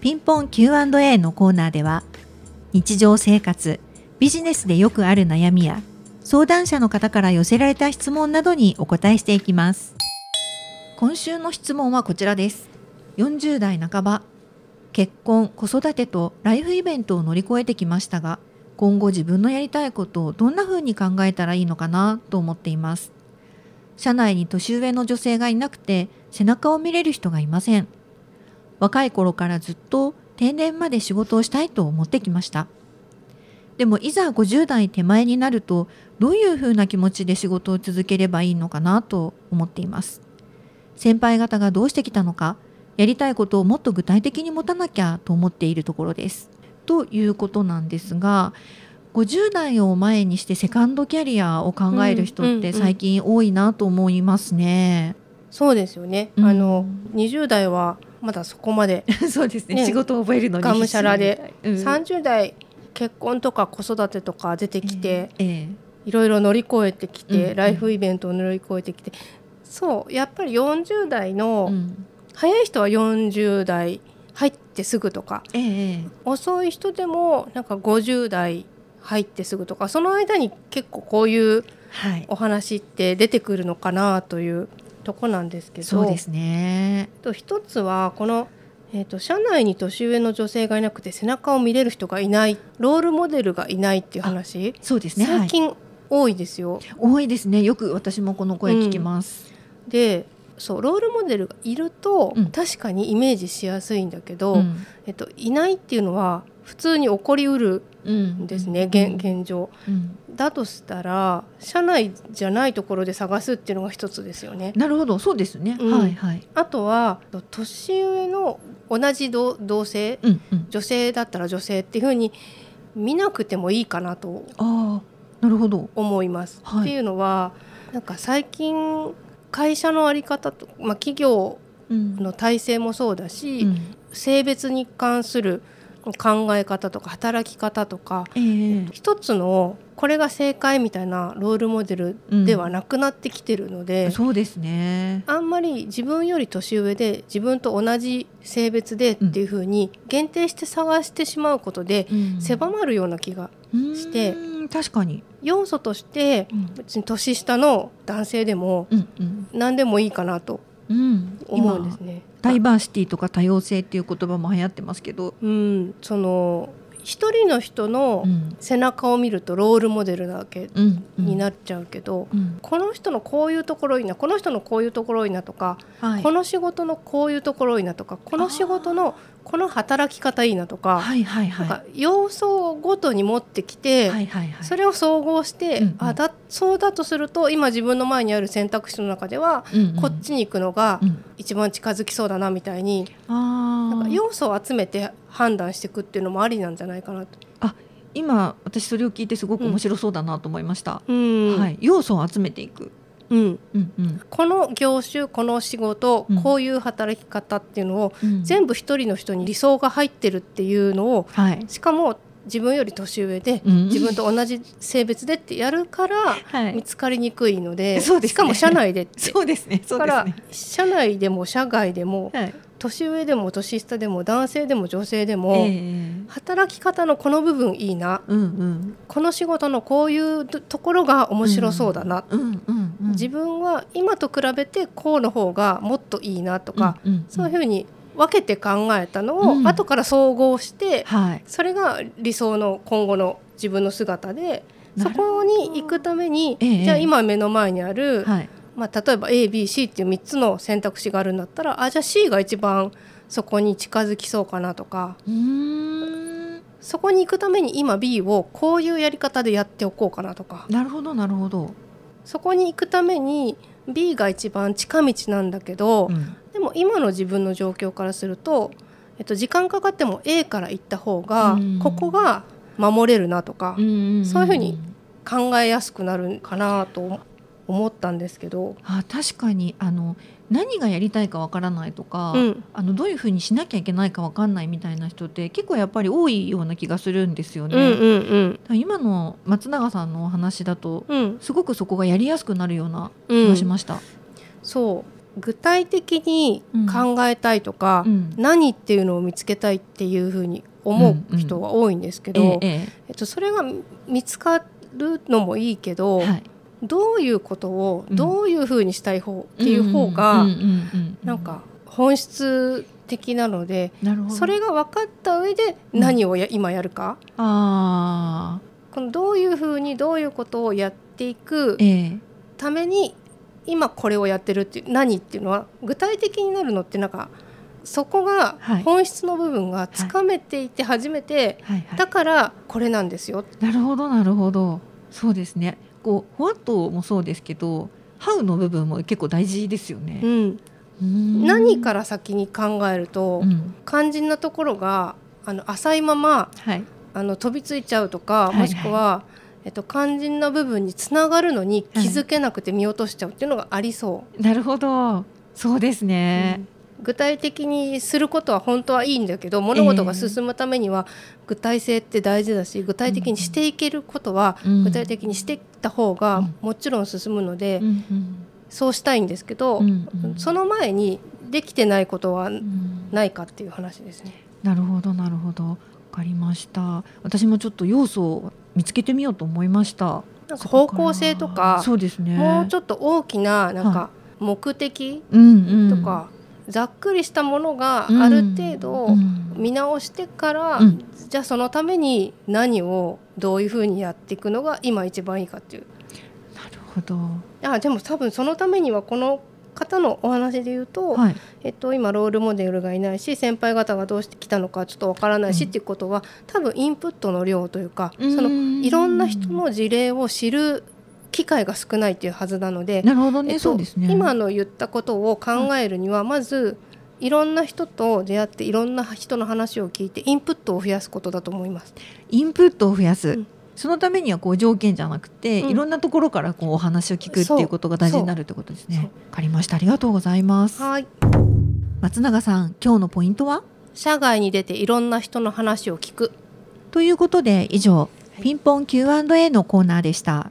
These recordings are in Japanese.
ピンポン Q&A のコーナーでは日常生活ビジネスでよくある悩みや相談者の方から寄せられた質問などにお答えしていきます。今週の質問はこちらです。40代半ば結婚子育てとライフイベントを乗り越えてきましたが今後自分のやりたいことをどんな風に考えたらいいのかなと思っています。社内に年上の女性がいなくて背中を見れる人がいません。若い頃からずっと定年まで仕事をしたいと思ってきました。でもいざ50代手前になるとどういうふうな気持ちで仕事を続ければいいのかなと思っています。先輩方がどうしてきたのかやりたいことをもっと具体的に持たなきゃと思っているところです。ということなんですが50代を前にしてセカンドキャリアを考える人って最近多いなと思いますね。そうですよね、うん、あの20代はまだそこまで。そうですね、ね、仕事を覚えるのにがむしゃらで、うん、30代結婚とか子育てとか出てきて、えーえ。ー、いろいろ乗り越えてきて、うん、ライフイベントを乗り越えてきて。そうやっぱり40代の、うん、早い人は40代入ってすぐとか、えー、遅い人でもなんか50代入ってすぐとかその間に結構こういうお話って出てくるのかなというとこなんですけどそうですね。と一つはこの、えーと、社内に年上の女性がいなくて背中を見れる人がいないロールモデルがいないっていう話。そうですね。最近多いですよ、多いですね。よく私もこの声聞きます、うん、でそうロールモデルがいると、うん、確かにイメージしやすいんだけど、うん、えっと、いないっていうのは普通に起こりうるんですね、現現状、だとしたら社内じゃないところで探すっていうのが一つですよね。なるほど。そうですね、はいはい。あとは年上の同じ同同性、うんうん、女性だったら女性っていうふうに見なくてもいいかなとあなるほど。思います。はい、っていうのはなんか最近会社の在り方と、まあ、企業の体制もそうだし、うん、性別に関する考え方とか働き方とか、えー、一つのこれが正解みたいなロールモデルではなくなってきてるので、うん、そうですね。あんまり自分より年上で自分と同じ性別でっていうふうに限定して探してしまうことで狭まるような気がして、うん、確かに。要素として別に年下の男性でも何でもいいかなと思うん。ですね。ダイバーシティとか多様性っていう言葉も流行ってますけど、うん、その一人の人の背中を見るとロールモデルなわけになっちゃうけど、うん。うん、この人のこういうところいいなこの人のこういうところいいなとか、はい、この仕事のこういうところいいなとかこの仕事のこの働き方いいなとか,、はいはいはい、なんか要素ごとに持ってきて、はいはいはい、それを総合して、うんうん、あだそうだとすると今自分の前にある選択肢の中では、うんうん、こっちに行くのが一番近づきそうだなみたいに、うん、なんか要素を集めて判断していくっていうのもありなんじゃないかなと。あ今私それを聞いてすごく面白そうだなと思いました。うん、はい、要素を集めていく。うん、うんうん、この業種この仕事、うん、こういう働き方っていうのを、うん、全部一人の人に理想が入ってるっていうのを、はい、しかも自分より年上で、うん、自分と同じ性別でってやるから見つかりにくいので、はい、しかも社内で そうですね。だから社内でも社外でも、はい、年上でも年下でも男性でも女性でも、えー、働き方のこの部分いいな、うんうん、この仕事のこういうところが面白そうだな、自分は今と比べてこうの方がもっといいなとか、うんうんうん、そういうふうに分けて考えたのを後から総合して、はい、それが理想の今後の自分の姿でそこに行くために、えー、じゃあ今目の前にある、はいまあ、例えば ABC っていう3つの選択肢があるんだったらあじゃあ C が一番そこに近づきそうかなとかそこに行くために今 B をこういうやり方でやっておこうかなとか。なるほどなるほど。そこに行くために B が一番近道なんだけど、うん、でも今の自分の状況からするとえっと、時間かかっても A から行った方が、ここが守れるなとか、そういうふうに考えやすくなるかなと思ったんですけど。あ確かにあの何がやりたいかわからないとか、うん、あのどういうふうにしなきゃいけないかわかんないみたいな人って結構やっぱり多いような気がするんですよね。うんうんうん、今の松永さんのお話だと、うん、すごくそこがやりやすくなるような気がしました。うん、そう。具体的に考えたいとか、何っていうのを見つけたいっていうふうに思う人が多いんですけど、えっと、それが見つかるのもいいけど、はいどういうことをどういうふうにしたい方っていう方がなんか本質的なのでそれが分かった上で何をや、今やるか。あこのどういうふうにどういうことをやっていくために今これをやってるっていう何っていうのは具体的になるのってなんかそこが本質の部分がつかめていて初めて、だからこれなんですよ。なるほどなるほど。そうですねこう「what」もそうですけど「how」の部分も結構大事ですよね。うん。何から先に考えると、うん、肝心なところがあの浅いまま、はい、あの飛びついちゃうとか、はいはい、もしくは、えっと、肝心な部分につながるのに気づけなくて見落としちゃうっていうのがありそう。はい、なるほど。そうですね、うん具体的にすることは本当はいいんだけど物事が進むためには具体性って大事だし具体的にしていけることは具体的にしていった方がもちろん進むのでそうしたいんですけどその前にできてないことはないかっていう話ですね。なるほどなるほど。わかりました。私もちょっと要素を見つけてみようと思いました。なんか方向性とかそうですね。もうちょっと大きななんか目的とか、ざっくりしたものがある程度見直してから、うん、じゃあそのために何をどういうふうにやっていくのが今一番いいかっていう。なるほど。あでも多分そのためにはこの方のお話で言うと、はい、えっと、今ロールモデルがいないし先輩方がどうしてきたのかちょっとわからないし、うん、っていうことは多分インプットの量というかそのいろんな人の事例を知る機会が少ないっていうはずなのでなるほどね、えっと、そうですね今の言ったことを考えるには、まずいろんな人と出会っていろんな人の話を聞いてインプットを増やすことだと思います。インプットを増やす、うん、そのためにはこう条件じゃなくて、うん、いろんなところからこうお話を聞くっていうことが大事になるってことですね。わかりました。ありがとうございます。はい。松永さん、今日のポイントは？社外に出ていろんな人の話を聞く。ということで以上、ピンポン Q&A のコーナーでした。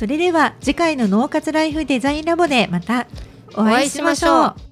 それでは次回の脳活ライフデザインラボでまたお会いしましょう。